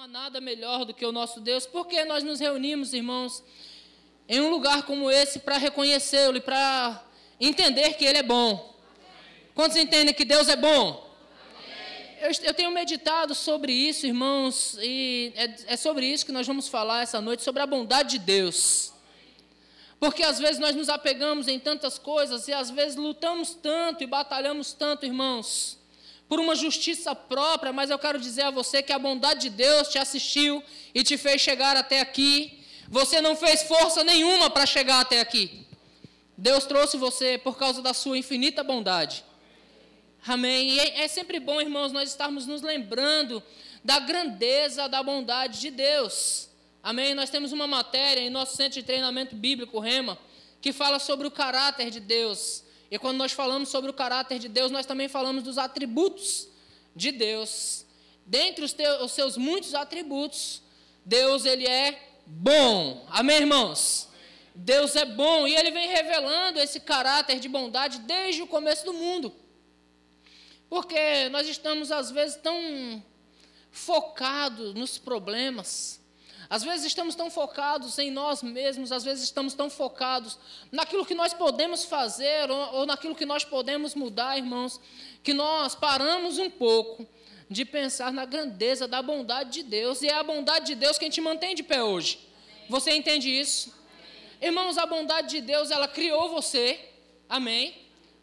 há nada melhor do que o nosso Deus, porque nós nos reunimos, irmãos, em um lugar como esse para reconhecê-lo e para entender que Ele é bom. Quantos entendem que Deus é bom? Eu, eu, tenho meditado sobre isso, irmãos, e é, é sobre isso que nós vamos falar essa noite, sobre a bondade de Deus. Porque às vezes nós nos apegamos em tantas coisas e às vezes lutamos tanto e batalhamos tanto, irmãos, por uma justiça própria, mas eu quero dizer a você que a bondade de Deus te assistiu e te fez chegar até aqui. Você não fez força nenhuma para chegar até aqui. Deus trouxe você por causa da sua infinita bondade. Amém. E é, é sempre bom, irmãos, nós estarmos nos lembrando da grandeza da bondade de Deus. Amém. Nós temos uma matéria em nosso centro de treinamento bíblico, Rema, que fala sobre o caráter de Deus. E quando nós falamos sobre o caráter de Deus, nós também falamos dos atributos de Deus. Dentre os, teus, os seus muitos atributos, Deus ele é bom. Amém, irmãos? Deus é bom e ele vem revelando esse caráter de bondade desde o começo do mundo. Porque nós estamos às vezes tão focados nos problemas, às vezes estamos tão focados em nós mesmos, às vezes estamos tão focados naquilo que nós podemos fazer ou, ou naquilo que nós podemos mudar, irmãos, que nós paramos um pouco de pensar na grandeza da bondade de Deus, e é a bondade de Deus quem te mantém de pé hoje. Você entende isso? Irmãos, a bondade de Deus, ela criou você. Amém?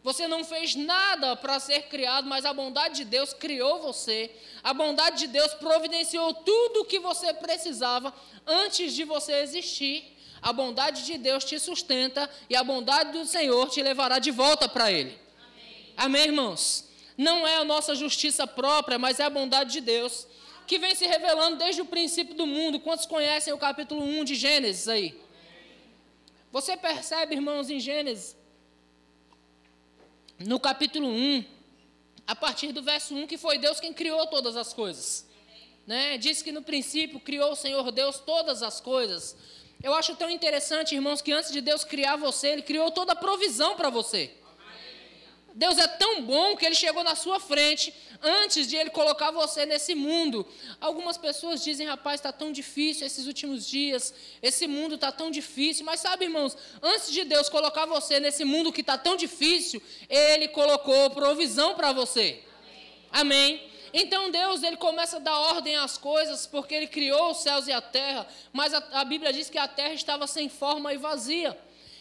Você não fez nada para ser criado, mas a bondade de Deus criou você. A bondade de Deus providenciou tudo o que você precisava antes de você existir. A bondade de Deus te sustenta e a bondade do Senhor te levará de volta para Ele. Amém. Amém, irmãos? Não é a nossa justiça própria, mas é a bondade de Deus que vem se revelando desde o princípio do mundo. Quantos conhecem o capítulo 1 de Gênesis aí? Você percebe, irmãos, em Gênesis, no capítulo 1, a partir do verso 1, que foi Deus quem criou todas as coisas. Né? Diz que no princípio criou o Senhor Deus todas as coisas. Eu acho tão interessante, irmãos, que antes de Deus criar você, Ele criou toda a provisão para você. Deus é tão bom que ele chegou na sua frente antes de ele colocar você nesse mundo. Algumas pessoas dizem, rapaz, está tão difícil esses últimos dias, esse mundo está tão difícil. Mas sabe, irmãos, antes de Deus colocar você nesse mundo que está tão difícil, ele colocou provisão para você. Amém. Amém. Então Deus ele começa a dar ordem às coisas porque ele criou os céus e a terra, mas a, a Bíblia diz que a terra estava sem forma e vazia.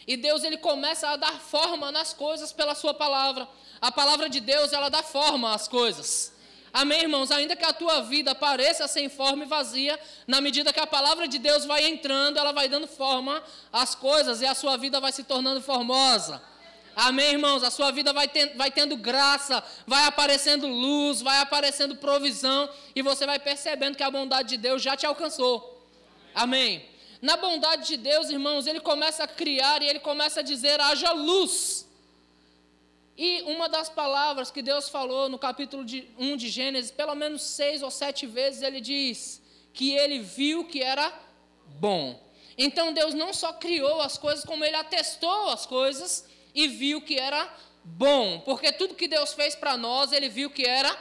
E Deus ele começa a dar forma nas coisas pela sua palavra. A palavra de Deus, ela dá forma às coisas. Amém, irmãos? Ainda que a tua vida pareça sem forma e vazia, na medida que a palavra de Deus vai entrando, ela vai dando forma às coisas e a sua vida vai se tornando formosa. Amém, irmãos? A sua vida vai, ten, vai tendo graça, vai aparecendo luz, vai aparecendo provisão e você vai percebendo que a bondade de Deus já te alcançou. Amém. Na bondade de Deus, irmãos, ele começa a criar e ele começa a dizer: haja luz. E uma das palavras que Deus falou no capítulo de 1 de Gênesis, pelo menos seis ou sete vezes, ele diz que ele viu que era bom. Então Deus não só criou as coisas, como ele atestou as coisas e viu que era bom. Porque tudo que Deus fez para nós, ele viu que era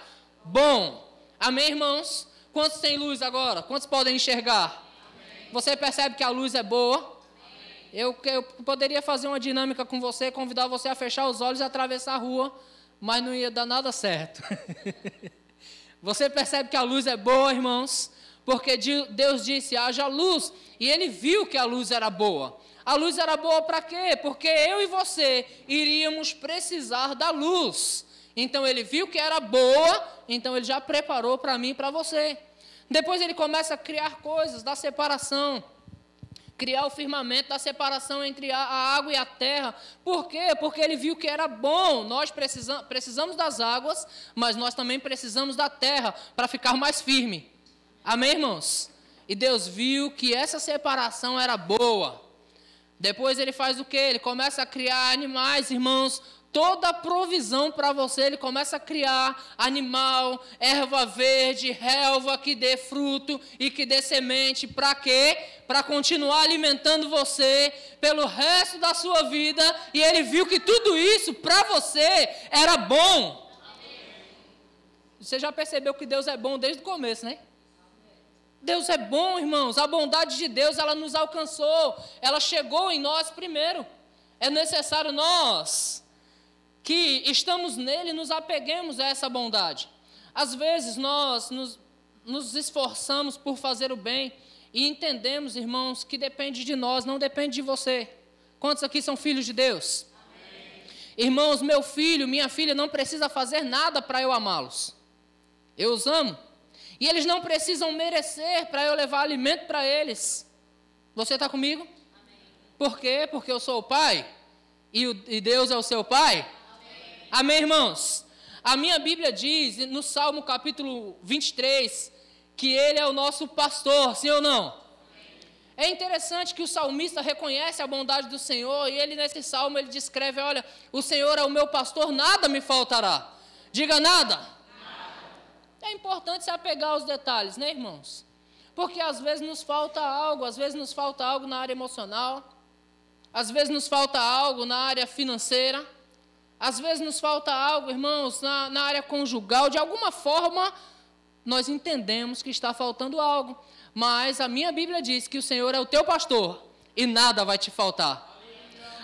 bom. Amém, irmãos? Quantos têm luz agora? Quantos podem enxergar? Você percebe que a luz é boa? Eu, eu poderia fazer uma dinâmica com você, convidar você a fechar os olhos e atravessar a rua, mas não ia dar nada certo. você percebe que a luz é boa, irmãos? Porque Deus disse: haja luz, e ele viu que a luz era boa. A luz era boa para quê? Porque eu e você iríamos precisar da luz. Então ele viu que era boa, então ele já preparou para mim e para você. Depois ele começa a criar coisas da separação. Criar o firmamento da separação entre a água e a terra. Por quê? Porque ele viu que era bom. Nós precisamos, das águas, mas nós também precisamos da terra para ficar mais firme. Amém, irmãos? E Deus viu que essa separação era boa. Depois ele faz o que? Ele começa a criar animais, irmãos, toda a provisão para você, ele começa a criar animal, erva verde, relva que dê fruto e que dê semente. Para quê? Para continuar alimentando você pelo resto da sua vida. E ele viu que tudo isso para você era bom. Você já percebeu que Deus é bom desde o começo, né? Deus é bom, irmãos. A bondade de Deus, ela nos alcançou. Ela chegou em nós primeiro. É necessário nós que estamos nele nos apeguemos a essa bondade. Às vezes nós nos, nos esforçamos por fazer o bem e entendemos, irmãos, que depende de nós, não depende de você. Quantos aqui são filhos de Deus? Amém. Irmãos, meu filho, minha filha não precisa fazer nada para eu amá-los. Eu os amo. E eles não precisam merecer para eu levar alimento para eles. Você está comigo? Amém. Por quê? Porque eu sou o pai e, o, e Deus é o seu pai. Amém. Irmãos? A minha Bíblia diz, no Salmo capítulo 23, que Ele é o nosso pastor, sim ou não? É interessante que o salmista reconhece a bondade do Senhor e ele nesse salmo ele descreve, olha, o Senhor é o meu pastor, nada me faltará. Diga nada. É importante se apegar aos detalhes, né, irmãos? Porque às vezes nos falta algo, às vezes nos falta algo na área emocional, às vezes nos falta algo na área financeira, às vezes nos falta algo, irmãos, na, na área conjugal. De alguma forma, nós entendemos que está faltando algo. Mas a minha Bíblia diz que o Senhor é o teu pastor e nada vai te faltar.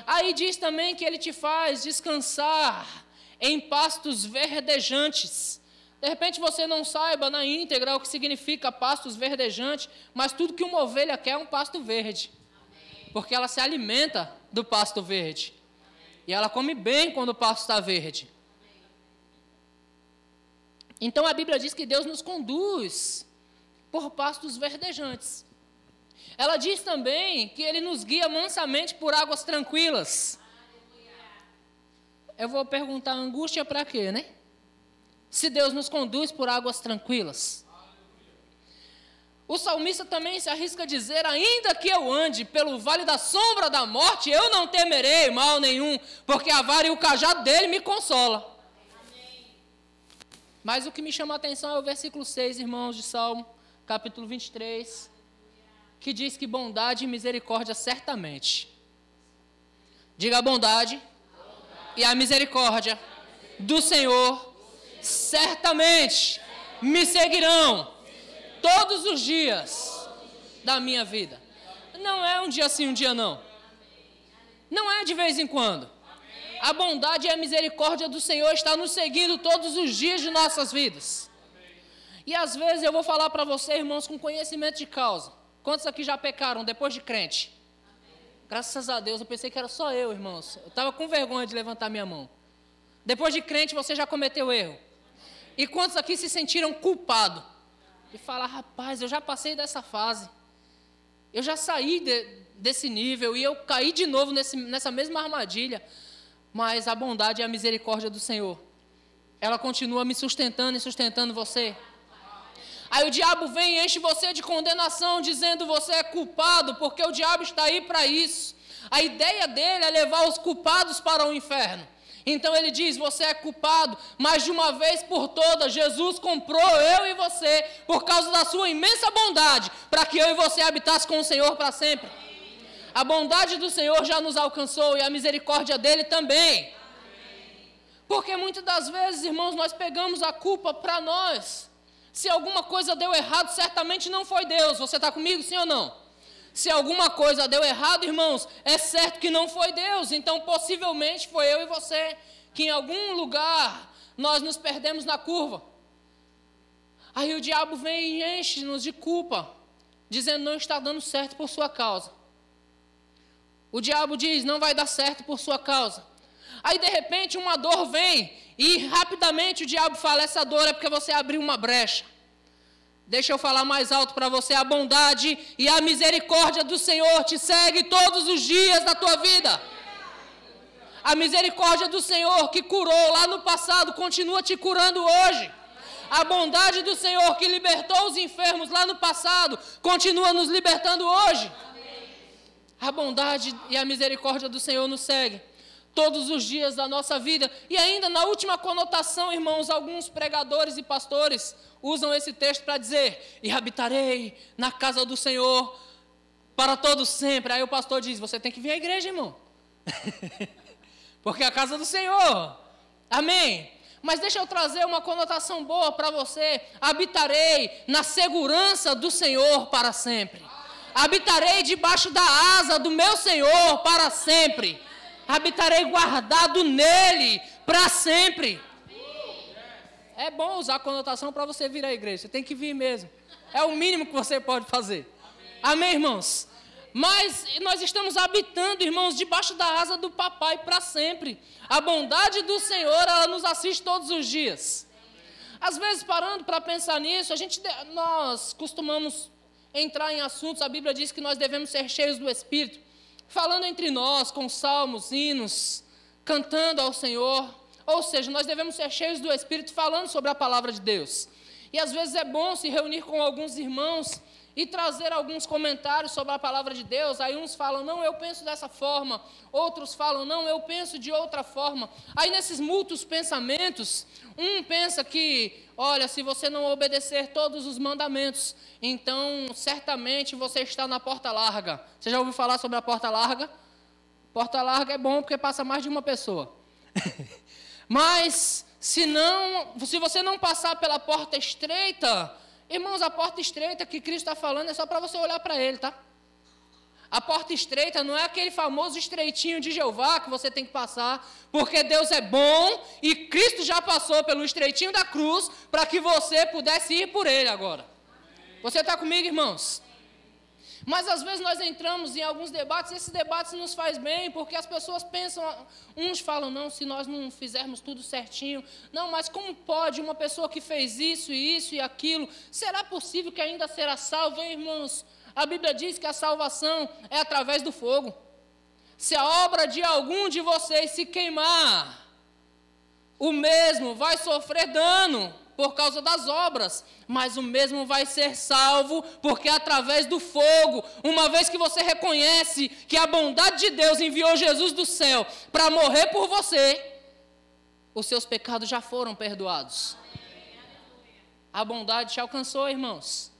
Aí diz também que ele te faz descansar em pastos verdejantes. De repente você não saiba na íntegra o que significa pastos verdejantes, mas tudo que uma ovelha quer é um pasto verde. Porque ela se alimenta do pasto verde. E ela come bem quando o pasto está verde. Então a Bíblia diz que Deus nos conduz por pastos verdejantes. Ela diz também que Ele nos guia mansamente por águas tranquilas. Eu vou perguntar: angústia para quê, né? Se Deus nos conduz por águas tranquilas. O salmista também se arrisca a dizer: Ainda que eu ande pelo vale da sombra da morte, eu não temerei mal nenhum, porque a vara e o cajado dele me consola. Mas o que me chama a atenção é o versículo 6, irmãos, de Salmo, capítulo 23, que diz que bondade e misericórdia certamente. Diga a bondade, bondade. e a misericórdia do Senhor certamente me seguirão todos os dias da minha vida. Não é um dia sim, um dia não. Não é de vez em quando. A bondade e a misericórdia do Senhor está nos seguindo todos os dias de nossas vidas. E às vezes eu vou falar para você, irmãos, com conhecimento de causa. Quantos aqui já pecaram depois de crente? Graças a Deus, eu pensei que era só eu, irmãos. Eu estava com vergonha de levantar minha mão. Depois de crente, você já cometeu erro. E quantos aqui se sentiram culpados? E falar, rapaz, eu já passei dessa fase. Eu já saí de, desse nível e eu caí de novo nesse, nessa mesma armadilha mas a bondade e a misericórdia do Senhor, ela continua me sustentando e sustentando você. Aí o diabo vem e enche você de condenação, dizendo você é culpado, porque o diabo está aí para isso. A ideia dele é levar os culpados para o inferno. Então ele diz: Você é culpado, mas de uma vez por todas, Jesus comprou eu e você, por causa da sua imensa bondade, para que eu e você habitasse com o Senhor para sempre. A bondade do Senhor já nos alcançou e a misericórdia dele também. Porque muitas das vezes, irmãos, nós pegamos a culpa para nós. Se alguma coisa deu errado, certamente não foi Deus. Você está comigo, sim ou não? Se alguma coisa deu errado, irmãos, é certo que não foi Deus. Então, possivelmente foi eu e você que em algum lugar nós nos perdemos na curva. Aí o diabo vem e enche-nos de culpa, dizendo não está dando certo por sua causa. O diabo diz: não vai dar certo por sua causa. Aí de repente uma dor vem e rapidamente o diabo fala: essa dor é porque você abriu uma brecha. Deixa eu falar mais alto para você: a bondade e a misericórdia do Senhor te segue todos os dias da tua vida. A misericórdia do Senhor que curou lá no passado continua te curando hoje. A bondade do Senhor que libertou os enfermos lá no passado continua nos libertando hoje a bondade e a misericórdia do Senhor nos segue todos os dias da nossa vida. E ainda na última conotação, irmãos, alguns pregadores e pastores usam esse texto para dizer: "E habitarei na casa do Senhor para todos sempre". Aí o pastor diz: "Você tem que vir à igreja, irmão". Porque é a casa do Senhor. Amém. Mas deixa eu trazer uma conotação boa para você. Habitarei na segurança do Senhor para sempre. Habitarei debaixo da asa do meu Senhor para sempre. Habitarei guardado nele para sempre. É bom usar a conotação para você vir à igreja. Você tem que vir mesmo. É o mínimo que você pode fazer. Amém, irmãos? Mas nós estamos habitando, irmãos, debaixo da asa do papai para sempre. A bondade do Senhor, ela nos assiste todos os dias. Às vezes, parando para pensar nisso, a gente, nós costumamos entrar em assuntos, a Bíblia diz que nós devemos ser cheios do Espírito, falando entre nós, com salmos, hinos, cantando ao Senhor. Ou seja, nós devemos ser cheios do Espírito, falando sobre a palavra de Deus. E às vezes é bom se reunir com alguns irmãos e trazer alguns comentários sobre a palavra de Deus. Aí uns falam, não, eu penso dessa forma, outros falam, não, eu penso de outra forma. Aí nesses mútuos pensamentos, um pensa que, olha, se você não obedecer todos os mandamentos, então certamente você está na porta larga. Você já ouviu falar sobre a porta larga? Porta larga é bom porque passa mais de uma pessoa. Mas se não, se você não passar pela porta estreita, Irmãos, a porta estreita que Cristo está falando é só para você olhar para Ele, tá? A porta estreita não é aquele famoso estreitinho de Jeová que você tem que passar, porque Deus é bom e Cristo já passou pelo estreitinho da cruz para que você pudesse ir por Ele agora. Você está comigo, irmãos? Mas às vezes nós entramos em alguns debates, e esses debates nos faz bem, porque as pessoas pensam, uns falam, não, se nós não fizermos tudo certinho, não, mas como pode uma pessoa que fez isso e isso e aquilo, será possível que ainda será salvo, hein, irmãos? A Bíblia diz que a salvação é através do fogo. Se a obra de algum de vocês se queimar, o mesmo vai sofrer dano por causa das obras, mas o mesmo vai ser salvo, porque é através do fogo, uma vez que você reconhece que a bondade de Deus enviou Jesus do céu para morrer por você, os seus pecados já foram perdoados. A bondade te alcançou, irmãos.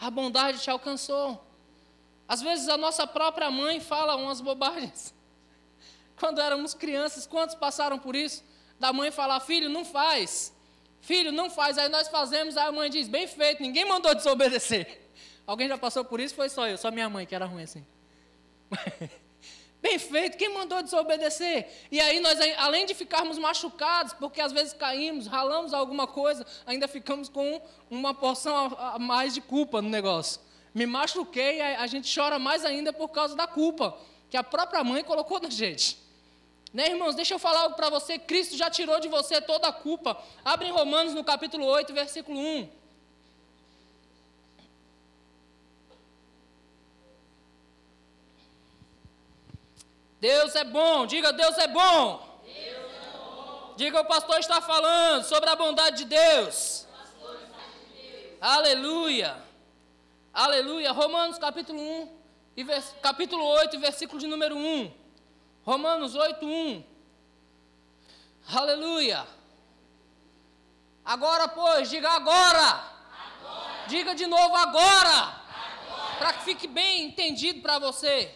A bondade te alcançou. Às vezes a nossa própria mãe fala umas bobagens. Quando éramos crianças, quantos passaram por isso? Da mãe falar, filho, não faz. Filho, não faz, aí nós fazemos, aí a mãe diz, bem feito, ninguém mandou desobedecer. Alguém já passou por isso? Foi só eu, só minha mãe que era ruim assim. Bem feito, quem mandou desobedecer? E aí nós, além de ficarmos machucados, porque às vezes caímos, ralamos alguma coisa, ainda ficamos com uma porção a mais de culpa no negócio. Me machuquei, a gente chora mais ainda por causa da culpa que a própria mãe colocou na gente. Né, irmãos, deixa eu falar algo para você. Cristo já tirou de você toda a culpa. Abre em Romanos no capítulo 8, versículo 1. Deus é bom, diga Deus é bom. Deus é bom. Diga o pastor está falando sobre a bondade de Deus. De Deus. Aleluia. Aleluia. Romanos capítulo 1, e vers... capítulo 8, versículo de número 1. Romanos 8:1. Aleluia. Agora, pois, diga agora. agora. Diga de novo agora. agora. Para que fique bem entendido para você.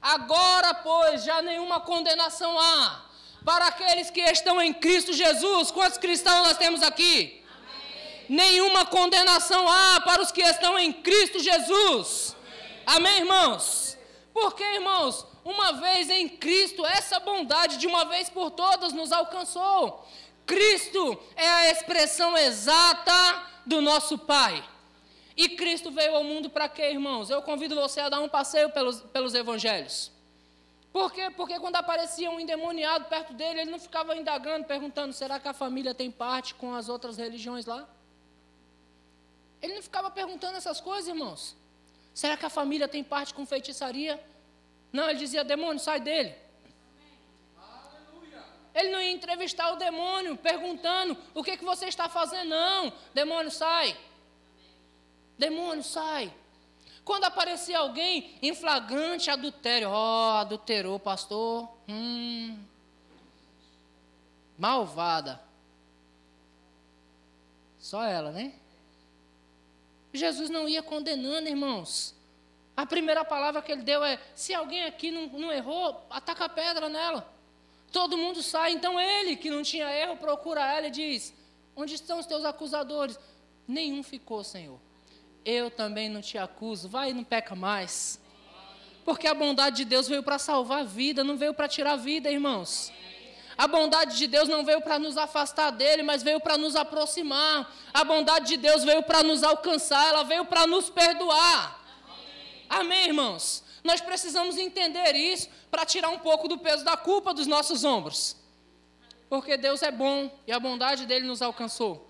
Agora, pois, já nenhuma condenação há para aqueles que estão em Cristo Jesus. Quantos cristãos nós temos aqui? Amém. Nenhuma condenação há para os que estão em Cristo Jesus. Amém, Amém irmãos? Porque, irmãos, uma vez em Cristo, essa bondade de uma vez por todas nos alcançou. Cristo é a expressão exata do nosso Pai. E Cristo veio ao mundo para quê, irmãos? Eu convido você a dar um passeio pelos, pelos evangelhos. Por quê? Porque quando aparecia um endemoniado perto dele, ele não ficava indagando, perguntando: será que a família tem parte com as outras religiões lá? Ele não ficava perguntando essas coisas, irmãos. Será que a família tem parte com feitiçaria? Não, ele dizia: demônio, sai dele. Ele não ia entrevistar o demônio perguntando o que, que você está fazendo, não. Demônio, sai. Demônio, sai. Quando aparecia alguém em flagrante adultério, ó, oh, adulterou, pastor. Hum. Malvada. Só ela, né? Jesus não ia condenando, irmãos. A primeira palavra que ele deu é: se alguém aqui não, não errou, ataca a pedra nela. Todo mundo sai, então ele, que não tinha erro, procura ela e diz: Onde estão os teus acusadores? Nenhum ficou, Senhor. Eu também não te acuso, vai e não peca mais. Porque a bondade de Deus veio para salvar a vida, não veio para tirar a vida, irmãos. A bondade de Deus não veio para nos afastar dele, mas veio para nos aproximar. A bondade de Deus veio para nos alcançar, ela veio para nos perdoar. Amém, irmãos? Nós precisamos entender isso para tirar um pouco do peso da culpa dos nossos ombros. Porque Deus é bom e a bondade dele nos alcançou.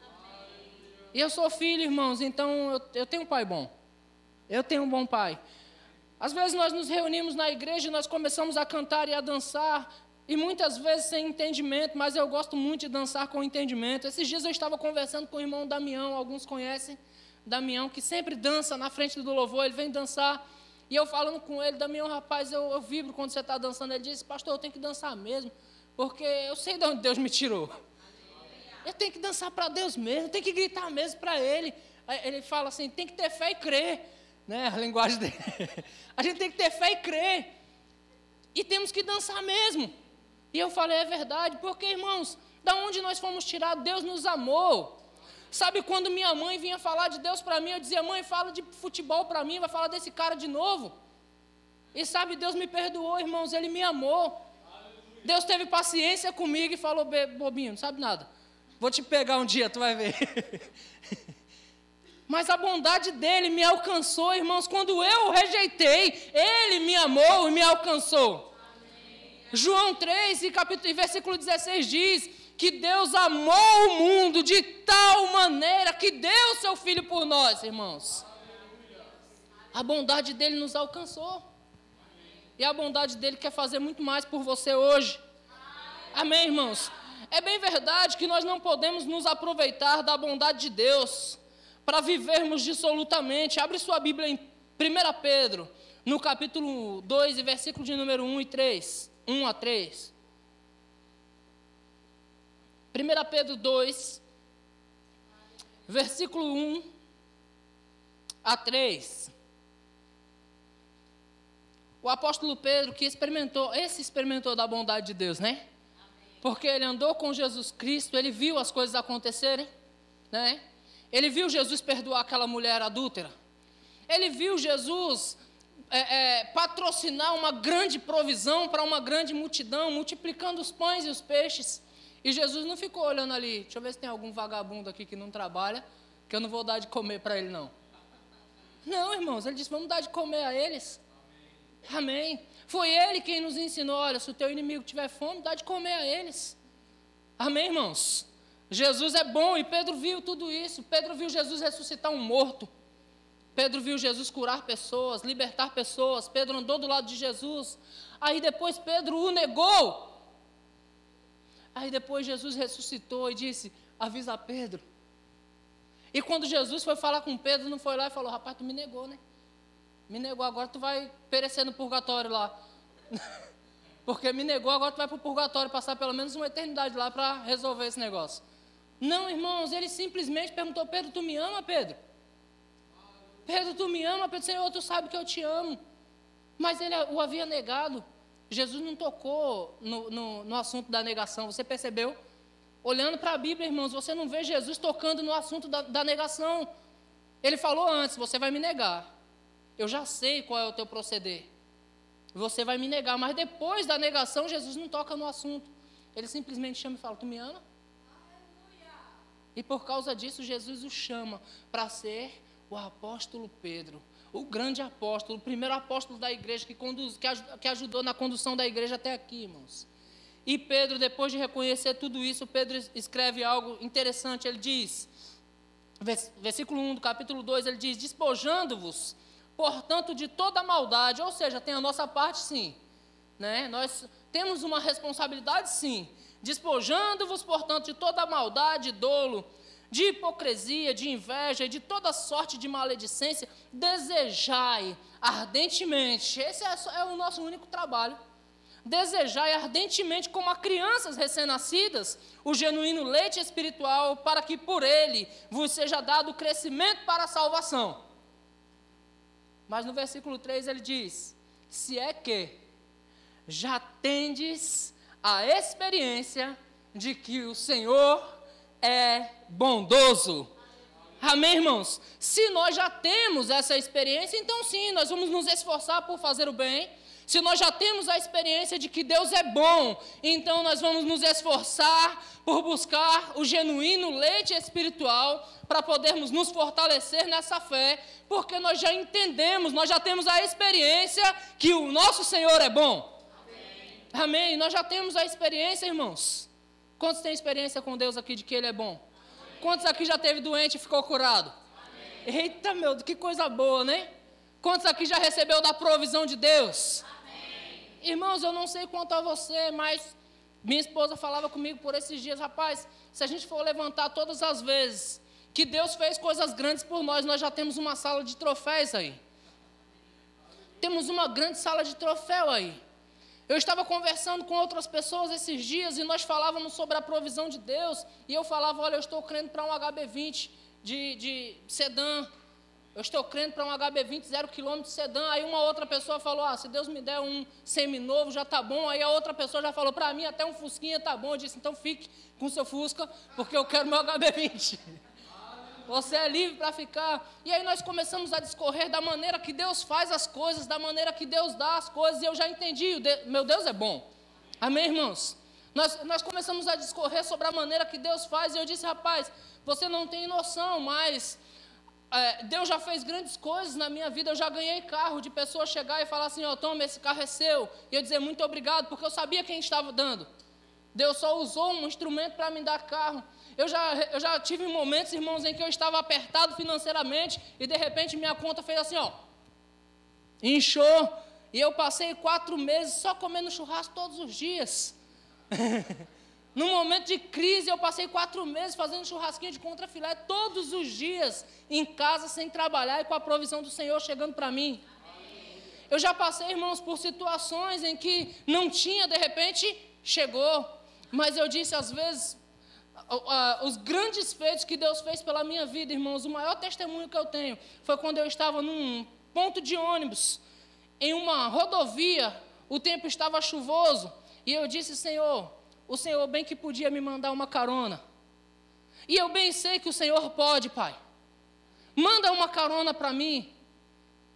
E eu sou filho, irmãos, então eu, eu tenho um pai bom. Eu tenho um bom pai. Às vezes nós nos reunimos na igreja e nós começamos a cantar e a dançar, e muitas vezes sem entendimento, mas eu gosto muito de dançar com entendimento. Esses dias eu estava conversando com o irmão Damião, alguns conhecem Damião, que sempre dança na frente do louvor, ele vem dançar. E eu falando com ele, Damião, rapaz, eu, eu vibro quando você está dançando. Ele disse, pastor, eu tenho que dançar mesmo, porque eu sei de onde Deus me tirou. Eu tenho que dançar para Deus mesmo, eu tenho que gritar mesmo para Ele. Ele fala assim, tem que ter fé e crer. Né, a linguagem dele. A gente tem que ter fé e crer. E temos que dançar mesmo. E eu falei, é verdade, porque, irmãos, da onde nós fomos tirados, Deus nos amou. Sabe quando minha mãe vinha falar de Deus para mim, eu dizia, mãe, fala de futebol para mim, vai falar desse cara de novo. E sabe, Deus me perdoou, irmãos, Ele me amou. Deus teve paciência comigo e falou, bobinho, não sabe nada. Vou te pegar um dia, tu vai ver. Mas a bondade dele me alcançou, irmãos. Quando eu o rejeitei, ele me amou e me alcançou. João 3, e, capítulo, e versículo 16 diz que Deus amou o mundo de tal maneira que deu seu filho por nós, irmãos. A bondade dele nos alcançou. E a bondade dele quer fazer muito mais por você hoje. Amém, irmãos? É bem verdade que nós não podemos nos aproveitar da bondade de Deus para vivermos dissolutamente. Abre sua Bíblia em 1 Pedro, no capítulo 2, e versículo de número 1 e 3. 1 a 3. 1 Pedro 2, versículo 1 a 3. O apóstolo Pedro que experimentou, esse experimentou da bondade de Deus, né? Porque ele andou com Jesus Cristo, ele viu as coisas acontecerem, né? Ele viu Jesus perdoar aquela mulher adúltera. Ele viu Jesus é, é, patrocinar uma grande provisão para uma grande multidão, multiplicando os pães e os peixes. E Jesus não ficou olhando ali, deixa eu ver se tem algum vagabundo aqui que não trabalha, que eu não vou dar de comer para ele, não. Não, irmãos, ele disse: vamos dar de comer a eles. Amém. Foi ele quem nos ensinou: olha, se o teu inimigo tiver fome, dá de comer a eles. Amém, irmãos? Jesus é bom e Pedro viu tudo isso. Pedro viu Jesus ressuscitar um morto. Pedro viu Jesus curar pessoas, libertar pessoas. Pedro andou do lado de Jesus. Aí depois Pedro o negou. Aí depois Jesus ressuscitou e disse: Avisa Pedro. E quando Jesus foi falar com Pedro, não foi lá e falou: Rapaz, tu me negou, né? Me negou, agora tu vai perecer no purgatório lá. Porque me negou, agora tu vai para o purgatório passar pelo menos uma eternidade lá para resolver esse negócio. Não, irmãos, ele simplesmente perguntou: Pedro, tu me ama, Pedro? Pedro, tu me ama? Pedro, Senhor, tu sabe que eu te amo. Mas ele o havia negado. Jesus não tocou no, no, no assunto da negação, você percebeu? Olhando para a Bíblia, irmãos, você não vê Jesus tocando no assunto da, da negação. Ele falou antes: você vai me negar. Eu já sei qual é o teu proceder. Você vai me negar, mas depois da negação, Jesus não toca no assunto. Ele simplesmente chama e fala: Tu me ama? E por causa disso, Jesus o chama para ser o apóstolo Pedro, o grande apóstolo, o primeiro apóstolo da igreja que, conduz, que, que ajudou na condução da igreja até aqui, irmãos. E Pedro, depois de reconhecer tudo isso, Pedro escreve algo interessante. Ele diz, versículo 1 do capítulo 2, ele diz: Despojando-vos, portanto, de toda maldade, ou seja, tem a nossa parte sim, né? Nós temos uma responsabilidade sim. Despojando-vos, portanto, de toda maldade, dolo, de hipocrisia, de inveja e de toda sorte de maledicência, desejai ardentemente, esse é, é o nosso único trabalho, desejai ardentemente como a crianças recém-nascidas, o genuíno leite espiritual, para que por ele vos seja dado crescimento para a salvação. Mas no versículo 3 ele diz: Se é que já tendes a experiência de que o Senhor é bondoso. Amém, irmãos? Se nós já temos essa experiência, então sim, nós vamos nos esforçar por fazer o bem. Se nós já temos a experiência de que Deus é bom, então nós vamos nos esforçar por buscar o genuíno leite espiritual para podermos nos fortalecer nessa fé, porque nós já entendemos, nós já temos a experiência que o nosso Senhor é bom. Amém. Amém. Nós já temos a experiência, irmãos. Quantos têm experiência com Deus aqui de que Ele é bom? Quantos aqui já teve doente e ficou curado? Amém. Eita, meu, que coisa boa, né? Quantos aqui já recebeu da provisão de Deus? Amém. Irmãos, eu não sei quanto a você, mas minha esposa falava comigo por esses dias, rapaz, se a gente for levantar todas as vezes que Deus fez coisas grandes por nós, nós já temos uma sala de troféus aí. Temos uma grande sala de troféu aí. Eu estava conversando com outras pessoas esses dias e nós falávamos sobre a provisão de Deus. E eu falava: Olha, eu estou crendo para um HB20 de, de sedã. Eu estou crendo para um HB20 zero quilômetro de sedã. Aí uma outra pessoa falou: Ah, se Deus me der um semi-novo já está bom. Aí a outra pessoa já falou: Para mim até um Fusquinha está bom. Eu disse: Então fique com seu Fusca, porque eu quero meu HB20. Você é livre para ficar. E aí nós começamos a discorrer da maneira que Deus faz as coisas, da maneira que Deus dá as coisas. E eu já entendi, meu Deus é bom. Amém, irmãos? Nós, nós começamos a discorrer sobre a maneira que Deus faz. E eu disse, rapaz, você não tem noção, mas é, Deus já fez grandes coisas na minha vida. Eu já ganhei carro de pessoas chegar e falar assim: Ó, oh, toma, esse carro é seu. E eu dizer muito obrigado, porque eu sabia quem estava dando. Deus só usou um instrumento para me dar carro. Eu já, eu já tive momentos, irmãos, em que eu estava apertado financeiramente e de repente minha conta fez assim, ó. Inchou. E eu passei quatro meses só comendo churrasco todos os dias. no momento de crise, eu passei quatro meses fazendo churrasquinho de contrafilé todos os dias, em casa, sem trabalhar e com a provisão do Senhor chegando para mim. Eu já passei, irmãos, por situações em que não tinha, de repente, chegou. Mas eu disse, às vezes, os grandes feitos que Deus fez pela minha vida, irmãos, o maior testemunho que eu tenho foi quando eu estava num ponto de ônibus, em uma rodovia, o tempo estava chuvoso, e eu disse, Senhor, o Senhor bem que podia me mandar uma carona. E eu bem sei que o Senhor pode, Pai. Manda uma carona para mim.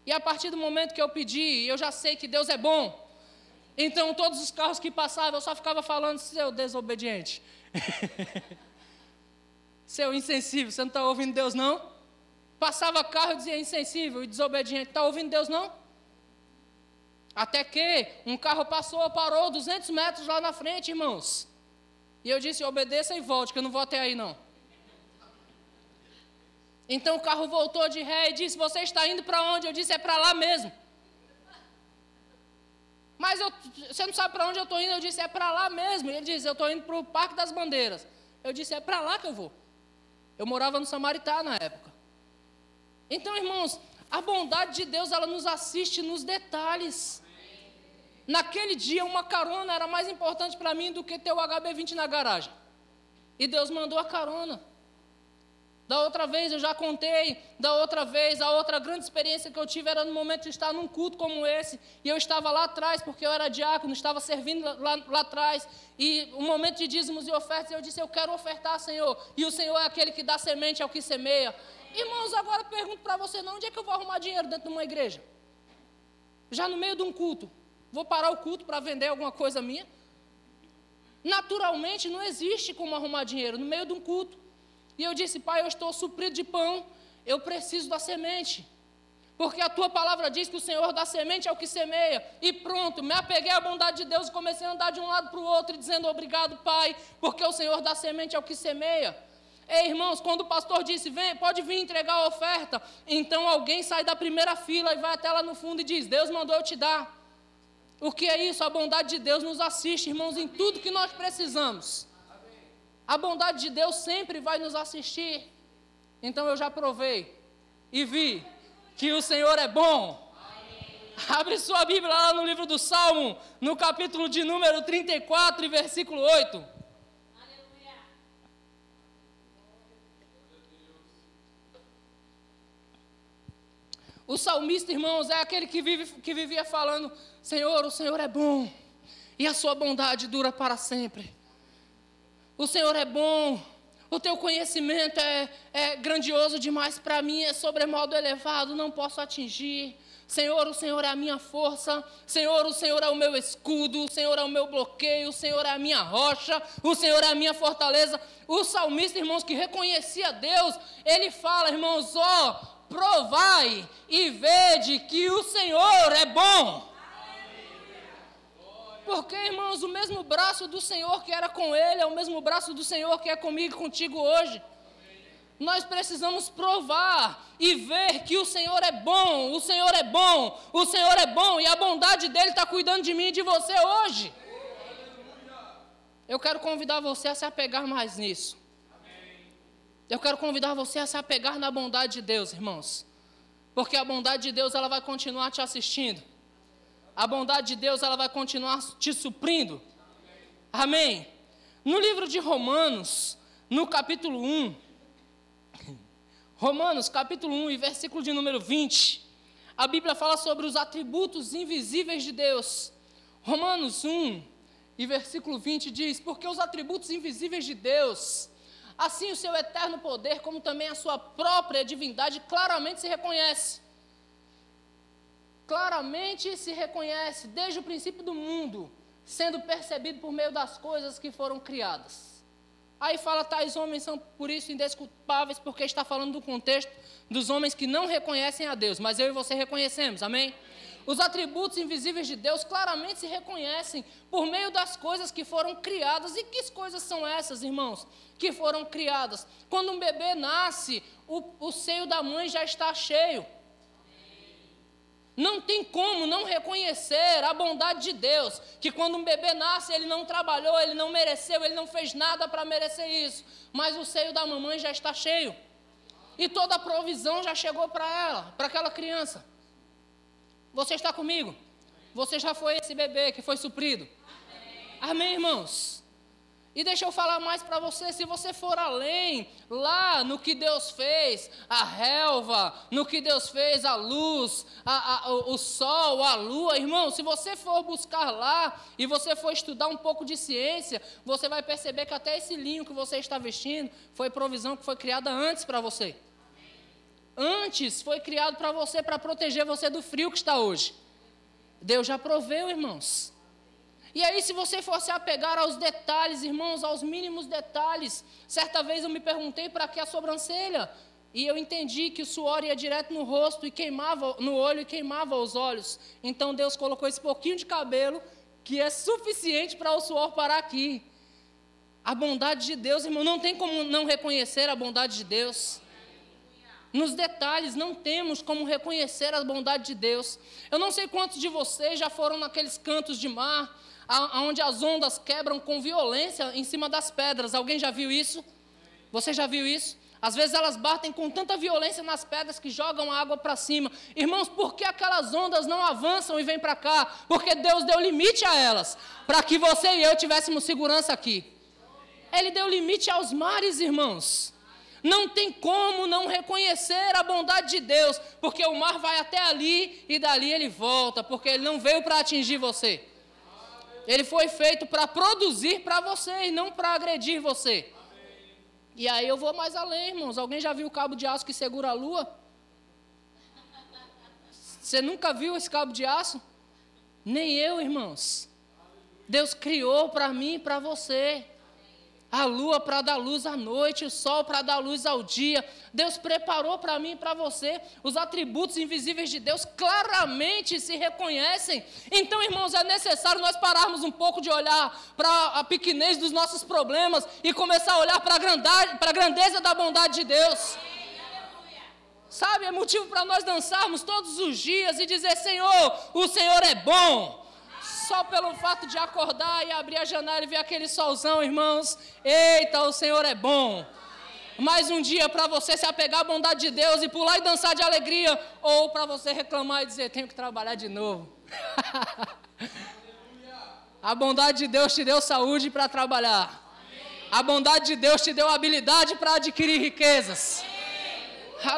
E a partir do momento que eu pedi, eu já sei que Deus é bom. Então, todos os carros que passavam, eu só ficava falando, seu desobediente. Seu insensível, você não está ouvindo Deus não? Passava carro e dizia insensível e desobediente, está ouvindo Deus não? Até que um carro passou, parou 200 metros lá na frente, irmãos. E eu disse: obedeça e volte, que eu não vou até aí não. Então o carro voltou de ré e disse: Você está indo para onde? Eu disse: É para lá mesmo. Mas eu, você não sabe para onde eu estou indo? Eu disse, é para lá mesmo. Ele disse, eu estou indo para o Parque das Bandeiras. Eu disse, é para lá que eu vou. Eu morava no Samaritá na época. Então, irmãos, a bondade de Deus, ela nos assiste nos detalhes. Naquele dia, uma carona era mais importante para mim do que ter o HB20 na garagem. E Deus mandou a carona. Da outra vez eu já contei, da outra vez, a outra grande experiência que eu tive era no momento de estar num culto como esse, e eu estava lá atrás, porque eu era diácono, estava servindo lá, lá atrás, e o um momento de dízimos e ofertas, eu disse, eu quero ofertar, Senhor, e o Senhor é aquele que dá semente ao que semeia. Irmãos, agora eu pergunto para você, não, onde é que eu vou arrumar dinheiro dentro de uma igreja? Já no meio de um culto, vou parar o culto para vender alguma coisa minha? Naturalmente, não existe como arrumar dinheiro no meio de um culto. E eu disse, pai, eu estou suprido de pão, eu preciso da semente. Porque a tua palavra diz que o Senhor dá semente ao que semeia. E pronto, me apeguei à bondade de Deus e comecei a andar de um lado para o outro, dizendo obrigado, Pai, porque o Senhor dá semente ao que semeia. Ei, irmãos, quando o pastor disse, vem, pode vir entregar a oferta, então alguém sai da primeira fila e vai até lá no fundo e diz: Deus mandou eu te dar. O que é isso? A bondade de Deus nos assiste, irmãos, em tudo que nós precisamos. A bondade de Deus sempre vai nos assistir. Então eu já provei e vi que o Senhor é bom. Abre sua Bíblia lá no livro do Salmo, no capítulo de número 34 e versículo 8. O salmista, irmãos, é aquele que, vive, que vivia falando: Senhor, o Senhor é bom e a sua bondade dura para sempre. O Senhor é bom, o teu conhecimento é, é grandioso demais para mim, é sobremodo elevado, não posso atingir. Senhor, o Senhor é a minha força, Senhor, o Senhor é o meu escudo, o Senhor é o meu bloqueio, o Senhor é a minha rocha, o Senhor é a minha fortaleza. O salmista, irmãos, que reconhecia Deus, ele fala, irmãos, ó, provai e vede que o Senhor é bom. Porque, irmãos, o mesmo braço do Senhor que era com ele é o mesmo braço do Senhor que é comigo e contigo hoje. Nós precisamos provar e ver que o Senhor é bom, o Senhor é bom, o Senhor é bom e a bondade dele está cuidando de mim e de você hoje. Eu quero convidar você a se apegar mais nisso. Eu quero convidar você a se apegar na bondade de Deus, irmãos. Porque a bondade de Deus ela vai continuar te assistindo. A bondade de Deus ela vai continuar te suprindo. Amém. No livro de Romanos, no capítulo 1, Romanos, capítulo 1 e versículo de número 20, a Bíblia fala sobre os atributos invisíveis de Deus. Romanos 1 e versículo 20 diz: Porque os atributos invisíveis de Deus, assim o seu eterno poder, como também a sua própria divindade, claramente se reconhece. Claramente se reconhece desde o princípio do mundo, sendo percebido por meio das coisas que foram criadas. Aí fala, tais homens são por isso indesculpáveis, porque está falando do contexto dos homens que não reconhecem a Deus, mas eu e você reconhecemos, amém? Os atributos invisíveis de Deus claramente se reconhecem por meio das coisas que foram criadas. E que coisas são essas, irmãos? Que foram criadas. Quando um bebê nasce, o, o seio da mãe já está cheio. Não tem como não reconhecer a bondade de Deus, que quando um bebê nasce, ele não trabalhou, ele não mereceu, ele não fez nada para merecer isso, mas o seio da mamãe já está cheio. E toda a provisão já chegou para ela, para aquela criança. Você está comigo? Você já foi esse bebê que foi suprido? Amém, Amém irmãos? E deixa eu falar mais para você, se você for além, lá no que Deus fez, a relva, no que Deus fez, a luz, a, a, o, sol, a lua, irmão, se você for buscar lá e você for estudar um pouco de ciência, você vai perceber que até esse linho que você está vestindo foi provisão que foi criada antes para você. Antes foi criado para você, para proteger você do frio que está hoje. Deus já proveu, irmãos. E aí, se você for se apegar aos detalhes, irmãos, aos mínimos detalhes, certa vez eu me perguntei para que a sobrancelha? E eu entendi que o suor ia direto no rosto e queimava no olho e queimava os olhos. Então Deus colocou esse pouquinho de cabelo que é suficiente para o suor parar aqui. A bondade de Deus, irmão, não tem como não reconhecer a bondade de Deus. Nos detalhes, não temos como reconhecer a bondade de Deus. Eu não sei quantos de vocês já foram naqueles cantos de mar onde as ondas quebram com violência em cima das pedras. Alguém já viu isso? Você já viu isso? Às vezes elas batem com tanta violência nas pedras que jogam a água para cima. Irmãos, por que aquelas ondas não avançam e vêm para cá? Porque Deus deu limite a elas, para que você e eu tivéssemos segurança aqui. Ele deu limite aos mares, irmãos. Não tem como não reconhecer a bondade de Deus, porque o mar vai até ali e dali ele volta, porque ele não veio para atingir você. Ele foi feito para produzir para você e não para agredir você. E aí eu vou mais além, irmãos. Alguém já viu o cabo de aço que segura a lua? Você nunca viu esse cabo de aço? Nem eu, irmãos. Deus criou para mim e para você a lua para dar luz à noite, o sol para dar luz ao dia. Deus preparou para mim e para você os atributos invisíveis de Deus claramente se reconhecem. Então, irmãos, é necessário nós pararmos um pouco de olhar para a pequenez dos nossos problemas e começar a olhar para a grandeza da bondade de Deus. Sabe, é motivo para nós dançarmos todos os dias e dizer: Senhor, o Senhor é bom só pelo fato de acordar e abrir a janela e ver aquele solzão, irmãos. Eita, o Senhor é bom. Mais um dia para você se apegar à bondade de Deus e pular e dançar de alegria, ou para você reclamar e dizer: tenho que trabalhar de novo. a bondade de Deus te deu saúde para trabalhar. A bondade de Deus te deu habilidade para adquirir riquezas.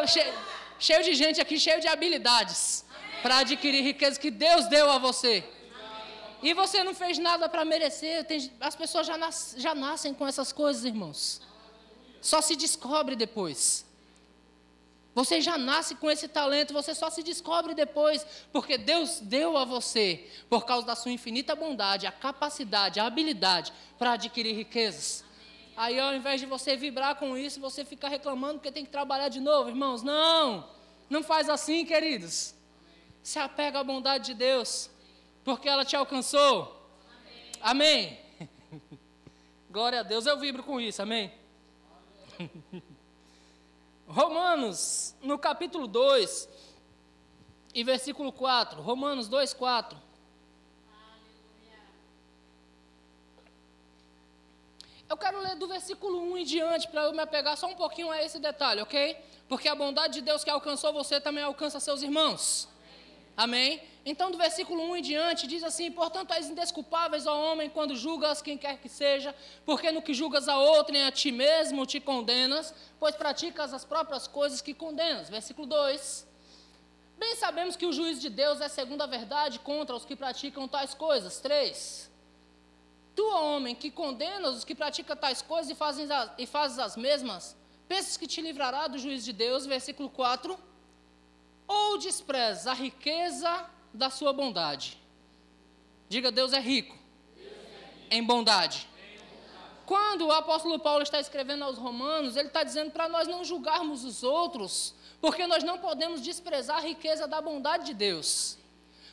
Cheio, cheio de gente aqui, cheio de habilidades para adquirir riquezas que Deus deu a você. E você não fez nada para merecer. Tem, as pessoas já, nas, já nascem com essas coisas, irmãos. Só se descobre depois. Você já nasce com esse talento, você só se descobre depois, porque Deus deu a você, por causa da sua infinita bondade, a capacidade, a habilidade para adquirir riquezas. Aí, ao invés de você vibrar com isso, você fica reclamando porque tem que trabalhar de novo, irmãos. Não, não faz assim, queridos. Se apega à bondade de Deus, porque ela te alcançou. Amém. amém. Glória a Deus, eu vibro com isso, amém. Romanos, no capítulo 2, e versículo 4. Romanos 2, 4. Eu quero ler do versículo 1 em diante, para eu me apegar só um pouquinho a esse detalhe, ok? Porque a bondade de Deus que alcançou você também alcança seus irmãos. Amém? Então, do versículo 1 em diante, diz assim: Portanto, és indesculpáveis, ó homem, quando julgas quem quer que seja, porque no que julgas a outrem, a ti mesmo te condenas, pois praticas as próprias coisas que condenas. Versículo 2. Bem sabemos que o juízo de Deus é segundo a verdade contra os que praticam tais coisas. 3. Tu, homem, que condenas os que praticam tais coisas e fazes as, e fazes as mesmas, pensas que te livrará do juízo de Deus. Versículo 4 ou despreza a riqueza da sua bondade? Diga, Deus é rico, Deus é rico. em bondade. Quando o apóstolo Paulo está escrevendo aos Romanos, ele está dizendo para nós não julgarmos os outros, porque nós não podemos desprezar a riqueza da bondade de Deus.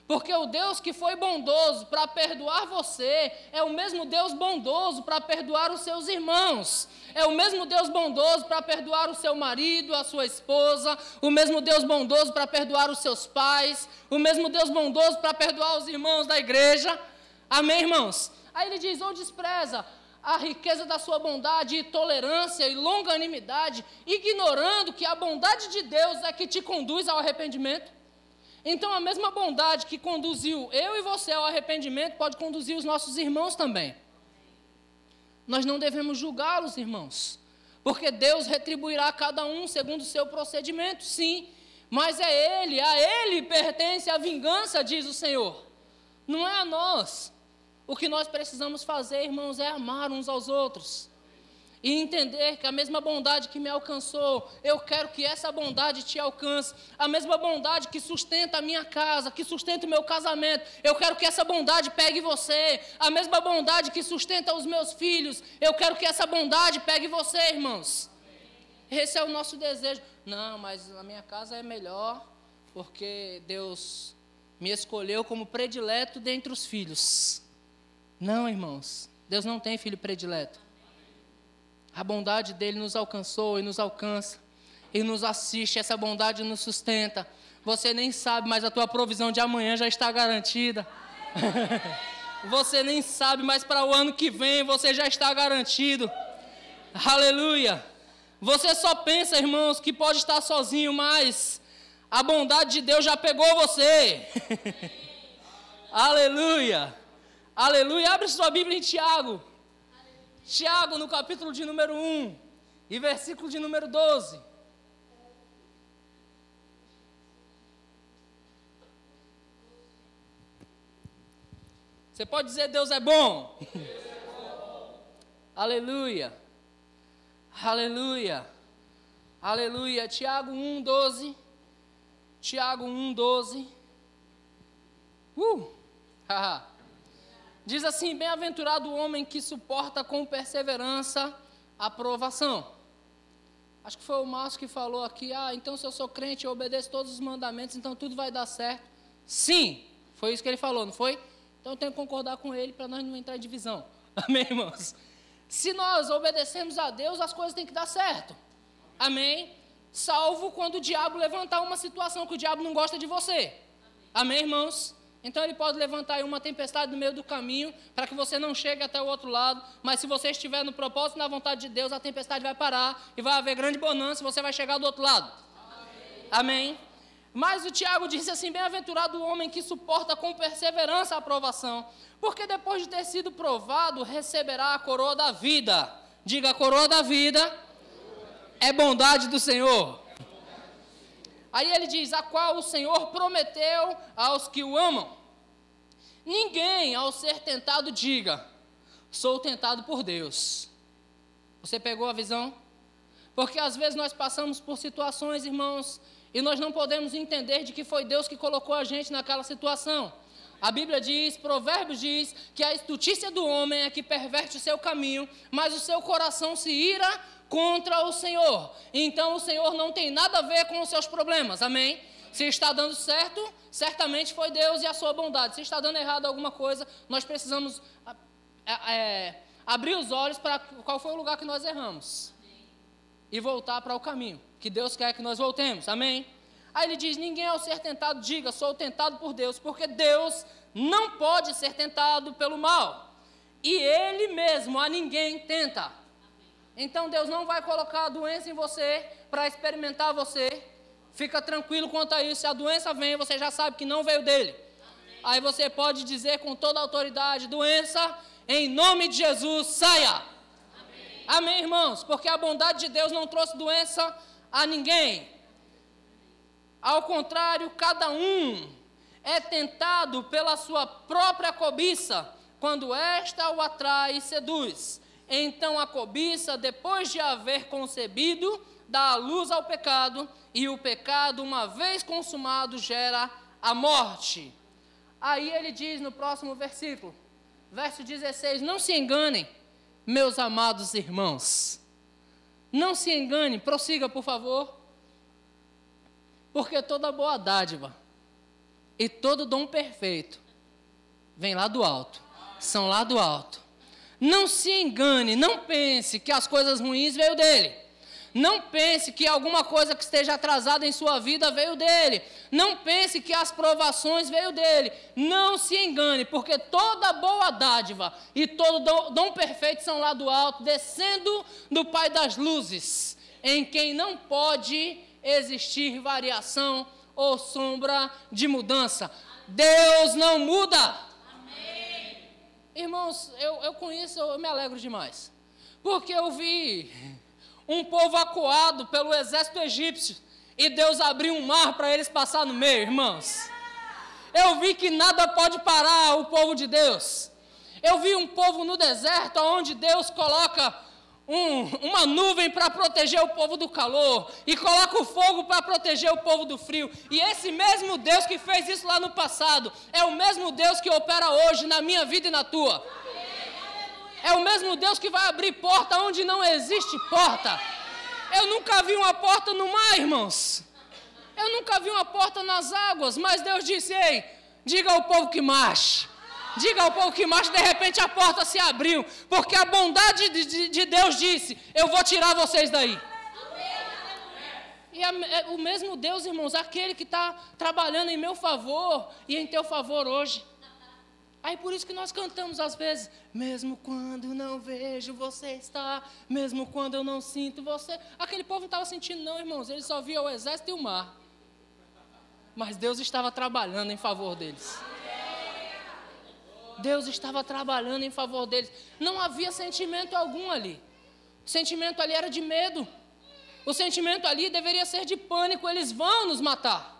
Porque o Deus que foi bondoso para perdoar você é o mesmo Deus bondoso para perdoar os seus irmãos. É o mesmo Deus bondoso para perdoar o seu marido, a sua esposa, o mesmo Deus bondoso para perdoar os seus pais, o mesmo Deus bondoso para perdoar os irmãos da igreja. Amém, irmãos? Aí ele diz: ou despreza a riqueza da sua bondade e tolerância e longanimidade, ignorando que a bondade de Deus é que te conduz ao arrependimento. Então, a mesma bondade que conduziu eu e você ao arrependimento pode conduzir os nossos irmãos também. Nós não devemos julgá-los, irmãos, porque Deus retribuirá cada um segundo o seu procedimento, sim, mas é Ele, a Ele pertence a vingança, diz o Senhor, não é a nós. O que nós precisamos fazer, irmãos, é amar uns aos outros e entender que a mesma bondade que me alcançou, eu quero que essa bondade te alcance. A mesma bondade que sustenta a minha casa, que sustenta o meu casamento, eu quero que essa bondade pegue você. A mesma bondade que sustenta os meus filhos, eu quero que essa bondade pegue você, irmãos. Esse é o nosso desejo. Não, mas a minha casa é melhor, porque Deus me escolheu como predileto dentre os filhos. Não, irmãos, Deus não tem filho predileto. A bondade dele nos alcançou e nos alcança. E nos assiste, essa bondade nos sustenta. Você nem sabe, mas a tua provisão de amanhã já está garantida. você nem sabe, mas para o ano que vem você já está garantido. Aleluia. Você só pensa, irmãos, que pode estar sozinho, mas a bondade de Deus já pegou você. Aleluia. Aleluia. Abre sua Bíblia em Tiago. Tiago, no capítulo de número 1 e versículo de número 12. Você pode dizer Deus é bom? Deus é bom. Aleluia. Aleluia. Aleluia. Tiago 1, 12. Tiago 1, 12. Uh! Haha. Diz assim: Bem-aventurado o homem que suporta com perseverança a provação. Acho que foi o Márcio que falou aqui: Ah, então se eu sou crente, eu obedeço todos os mandamentos, então tudo vai dar certo. Sim, foi isso que ele falou, não foi? Então eu tenho que concordar com ele para nós não entrar em divisão. Amém, irmãos? Se nós obedecemos a Deus, as coisas têm que dar certo. Amém? Salvo quando o diabo levantar uma situação que o diabo não gosta de você. Amém, irmãos? Então ele pode levantar uma tempestade no meio do caminho para que você não chegue até o outro lado. Mas se você estiver no propósito e na vontade de Deus, a tempestade vai parar e vai haver grande bonança e você vai chegar do outro lado. Amém. Amém. Mas o Tiago disse assim: Bem-aventurado o homem que suporta com perseverança a aprovação, porque depois de ter sido provado, receberá a coroa da vida. Diga: a coroa da vida é bondade do Senhor. Aí ele diz: A qual o Senhor prometeu aos que o amam. Ninguém, ao ser tentado, diga: sou tentado por Deus. Você pegou a visão? Porque às vezes nós passamos por situações, irmãos, e nós não podemos entender de que foi Deus que colocou a gente naquela situação. A Bíblia diz, Provérbios diz, que a estutícia do homem é que perverte o seu caminho, mas o seu coração se ira contra o Senhor. Então o Senhor não tem nada a ver com os seus problemas, amém? Se está dando certo, certamente foi Deus e a sua bondade. Se está dando errado alguma coisa, nós precisamos é, abrir os olhos para qual foi o lugar que nós erramos e voltar para o caminho que Deus quer que nós voltemos, amém? Aí ele diz: Ninguém ao ser tentado diga, sou tentado por Deus, porque Deus não pode ser tentado pelo mal, e Ele mesmo a ninguém tenta. Então Deus não vai colocar a doença em você para experimentar você. Fica tranquilo quanto a isso. Se a doença vem, você já sabe que não veio dele. Amém. Aí você pode dizer com toda autoridade: doença, em nome de Jesus, saia. Amém. Amém, irmãos? Porque a bondade de Deus não trouxe doença a ninguém. Ao contrário, cada um é tentado pela sua própria cobiça, quando esta o atrai e seduz. Então a cobiça, depois de haver concebido, dá a luz ao pecado, e o pecado, uma vez consumado, gera a morte. Aí ele diz no próximo versículo, verso 16: Não se enganem, meus amados irmãos. Não se engane, prossiga, por favor. Porque toda boa dádiva e todo dom perfeito vem lá do alto, são lá do alto. Não se engane, não pense que as coisas ruins veio dele. Não pense que alguma coisa que esteja atrasada em sua vida veio dele. Não pense que as provações veio dele. Não se engane, porque toda boa dádiva e todo dom, perfeito são lá do alto, descendo do Pai das luzes, em quem não pode existir variação ou sombra de mudança. Deus não muda. Irmãos, eu, eu com isso eu me alegro demais. Porque eu vi um povo acuado pelo exército egípcio, e Deus abriu um mar para eles passar no meio, irmãos. Eu vi que nada pode parar o povo de Deus. Eu vi um povo no deserto, onde Deus coloca um, uma nuvem para proteger o povo do calor, e coloca o fogo para proteger o povo do frio. E esse mesmo Deus que fez isso lá no passado, é o mesmo Deus que opera hoje na minha vida e na tua. É o mesmo Deus que vai abrir porta onde não existe porta. Eu nunca vi uma porta no mar, irmãos. Eu nunca vi uma porta nas águas, mas Deus disse: Ei, diga ao povo que marche. Diga ao povo que marche, de repente a porta se abriu, porque a bondade de, de, de Deus disse: Eu vou tirar vocês daí. E a, é o mesmo Deus, irmãos, aquele que está trabalhando em meu favor e em teu favor hoje. Aí por isso que nós cantamos às vezes, mesmo quando não vejo você está, mesmo quando eu não sinto você. Aquele povo não estava sentindo, não, irmãos, eles só via o exército e o mar. Mas Deus estava trabalhando em favor deles. Deus estava trabalhando em favor deles. Não havia sentimento algum ali. O sentimento ali era de medo. O sentimento ali deveria ser de pânico, eles vão nos matar.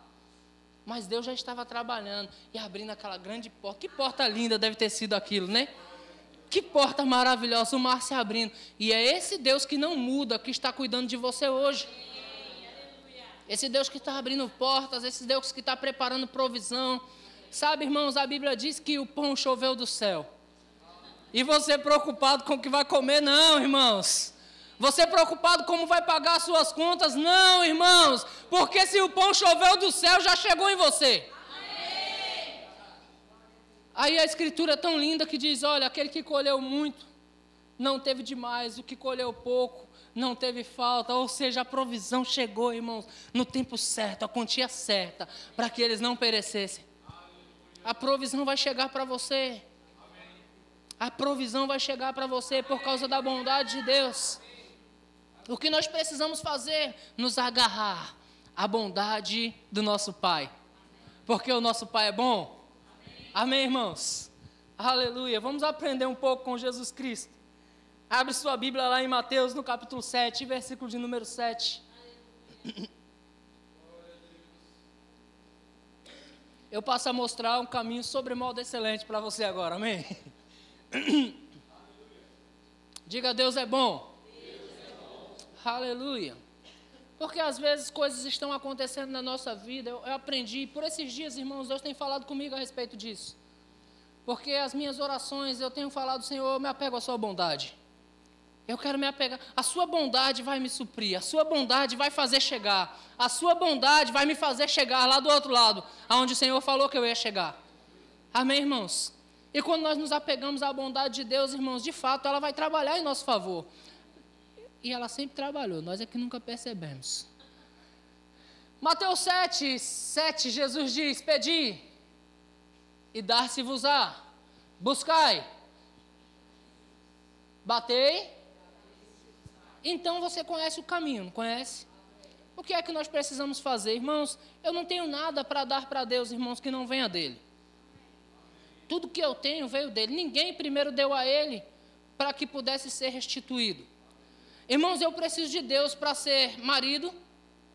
Mas Deus já estava trabalhando e abrindo aquela grande porta. Que porta linda deve ter sido aquilo, né? Que porta maravilhosa, o mar se abrindo. E é esse Deus que não muda, que está cuidando de você hoje. Esse Deus que está abrindo portas, esse Deus que está preparando provisão. Sabe, irmãos, a Bíblia diz que o pão choveu do céu. E você preocupado com o que vai comer? Não, irmãos. Você preocupado como vai pagar as suas contas? Não, irmãos, porque se o pão choveu do céu, já chegou em você. Aí a escritura é tão linda que diz: olha, aquele que colheu muito, não teve demais, o que colheu pouco, não teve falta, ou seja, a provisão chegou, irmãos, no tempo certo, a quantia certa, para que eles não perecessem. A provisão vai chegar para você. A provisão vai chegar para você por causa da bondade de Deus. O que nós precisamos fazer? Nos agarrar à bondade do nosso Pai. Porque o nosso Pai é bom. Amém, irmãos? Aleluia. Vamos aprender um pouco com Jesus Cristo. Abre sua Bíblia lá em Mateus, no capítulo 7, versículo de número 7. Eu passo a mostrar um caminho sobre modo excelente para você agora, amém? Diga, Deus é bom. Deus é bom. Aleluia. Porque às vezes coisas estão acontecendo na nossa vida. Eu, eu aprendi, por esses dias, irmãos, Deus tem falado comigo a respeito disso. Porque as minhas orações, eu tenho falado, Senhor, eu me apego à Sua bondade. Eu quero me apegar. A Sua bondade vai me suprir. A Sua bondade vai fazer chegar. A Sua bondade vai me fazer chegar lá do outro lado, aonde o Senhor falou que eu ia chegar. Amém, irmãos? E quando nós nos apegamos à bondade de Deus, irmãos, de fato, ela vai trabalhar em nosso favor. E ela sempre trabalhou, nós é que nunca percebemos. Mateus 7, 7, Jesus diz: Pedi e dar-se-vos-á. Buscai, batei. Então você conhece o caminho, não conhece? O que é que nós precisamos fazer, irmãos? Eu não tenho nada para dar para Deus, irmãos, que não venha dele. Tudo que eu tenho veio dele. Ninguém primeiro deu a ele para que pudesse ser restituído. Irmãos, eu preciso de Deus para ser marido.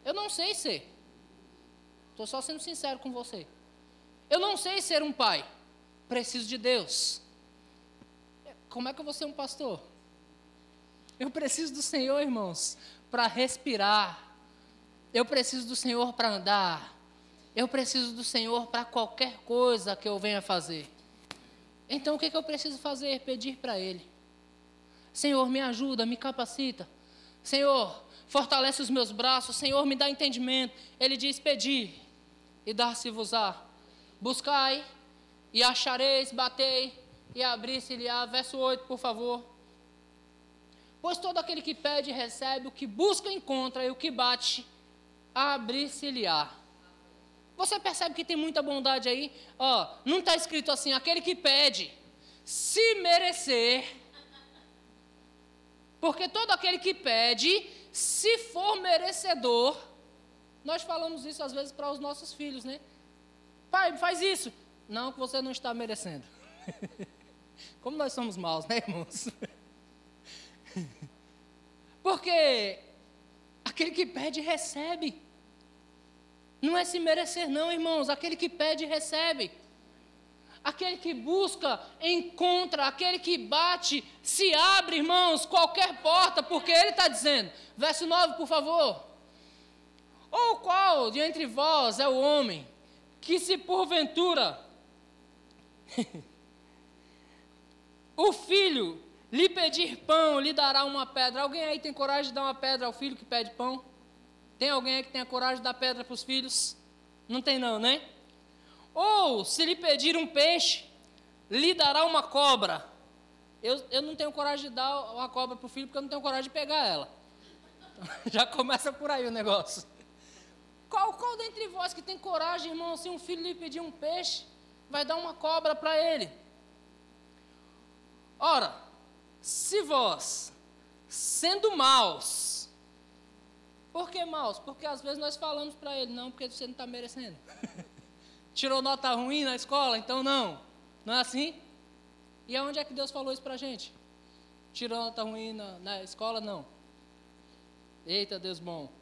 Eu não sei ser. Estou só sendo sincero com você. Eu não sei ser um pai. Preciso de Deus. Como é que eu vou ser um pastor? Eu preciso do Senhor, irmãos, para respirar. Eu preciso do Senhor para andar. Eu preciso do Senhor para qualquer coisa que eu venha fazer. Então o que, que eu preciso fazer? Pedir para Ele. Senhor, me ajuda, me capacita. Senhor, fortalece os meus braços. Senhor, me dá entendimento. Ele diz: Pedi e dar-se-vos-á. Buscai e achareis, batei e abri-se-lhe-á. Verso 8, por favor. Pois todo aquele que pede recebe, o que busca encontra, e o que bate, abrir-se-lhe-á. Você percebe que tem muita bondade aí? Ó, não está escrito assim, aquele que pede, se merecer. Porque todo aquele que pede, se for merecedor, nós falamos isso às vezes para os nossos filhos, né? Pai, faz isso. Não, que você não está merecendo. Como nós somos maus, né, irmãos? Porque aquele que pede, recebe. Não é se merecer, não, irmãos. Aquele que pede, recebe. Aquele que busca, encontra. Aquele que bate, se abre, irmãos, qualquer porta, porque ele está dizendo. Verso 9, por favor. Ou qual de entre vós é o homem que, se porventura o filho lhe pedir pão, lhe dará uma pedra. Alguém aí tem coragem de dar uma pedra ao filho que pede pão? Tem alguém aí que tem a coragem de dar pedra para os filhos? Não tem não, né? Ou, se lhe pedir um peixe, lhe dará uma cobra. Eu, eu não tenho coragem de dar uma cobra para o filho, porque eu não tenho coragem de pegar ela. Já começa por aí o negócio. Qual, qual dentre vós que tem coragem, irmão, se um filho lhe pedir um peixe, vai dar uma cobra para ele? Ora, se vós, sendo maus, por que maus? Porque às vezes nós falamos para ele, não, porque você não está merecendo. Tirou nota ruim na escola, então não. Não é assim? E aonde é que Deus falou isso para a gente? Tirou nota ruim na, na escola? Não. Eita, Deus bom.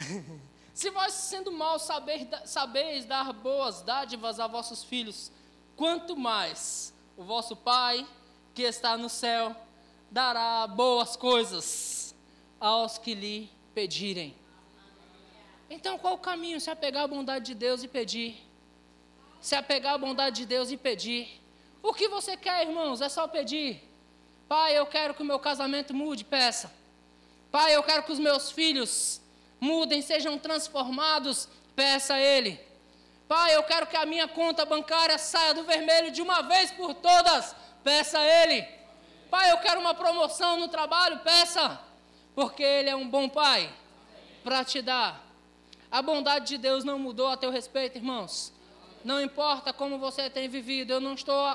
Se vós, sendo maus, saber, sabeis dar boas dádivas a vossos filhos, quanto mais o vosso Pai, que está no céu, dará boas coisas aos que lhe pedirem. Então, qual o caminho? Se apegar à bondade de Deus e pedir. Se apegar à bondade de Deus e pedir. O que você quer, irmãos? É só pedir. Pai, eu quero que o meu casamento mude, peça. Pai, eu quero que os meus filhos mudem, sejam transformados, peça a Ele. Pai, eu quero que a minha conta bancária saia do vermelho de uma vez por todas, peça a Ele. Pai, eu quero uma promoção no trabalho, peça porque Ele é um bom Pai para te dar. A bondade de Deus não mudou a teu respeito, irmãos. Não importa como você tem vivido, eu não estou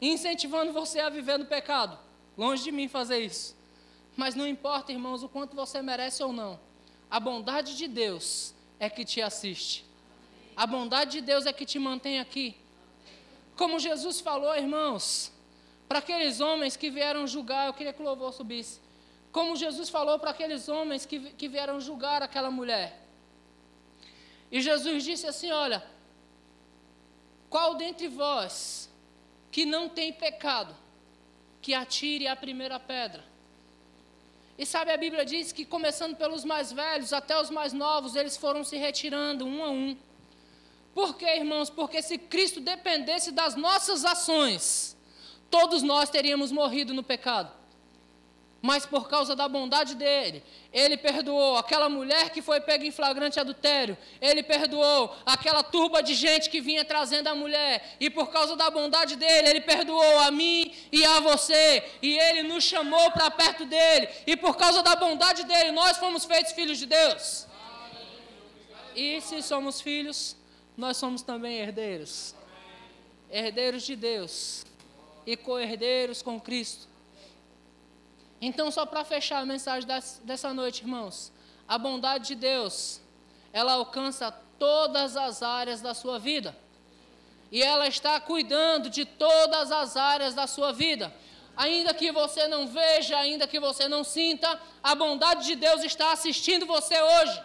incentivando você a viver no pecado. Longe de mim fazer isso. Mas não importa, irmãos, o quanto você merece ou não. A bondade de Deus é que te assiste. A bondade de Deus é que te mantém aqui. Como Jesus falou, irmãos, para aqueles homens que vieram julgar, eu queria que o louvor subisse. Como Jesus falou para aqueles homens que, que vieram julgar aquela mulher. E Jesus disse assim: Olha, qual dentre vós que não tem pecado, que atire a primeira pedra? E sabe, a Bíblia diz que começando pelos mais velhos até os mais novos, eles foram se retirando um a um. Por quê, irmãos? Porque se Cristo dependesse das nossas ações, todos nós teríamos morrido no pecado. Mas por causa da bondade dele, ele perdoou aquela mulher que foi pega em flagrante adultério, ele perdoou aquela turba de gente que vinha trazendo a mulher, e por causa da bondade dele, ele perdoou a mim e a você, e ele nos chamou para perto dele, e por causa da bondade dele, nós fomos feitos filhos de Deus. E se somos filhos, nós somos também herdeiros herdeiros de Deus e co-herdeiros com Cristo. Então, só para fechar a mensagem dessa noite, irmãos, a bondade de Deus, ela alcança todas as áreas da sua vida. E ela está cuidando de todas as áreas da sua vida. Ainda que você não veja, ainda que você não sinta, a bondade de Deus está assistindo você hoje.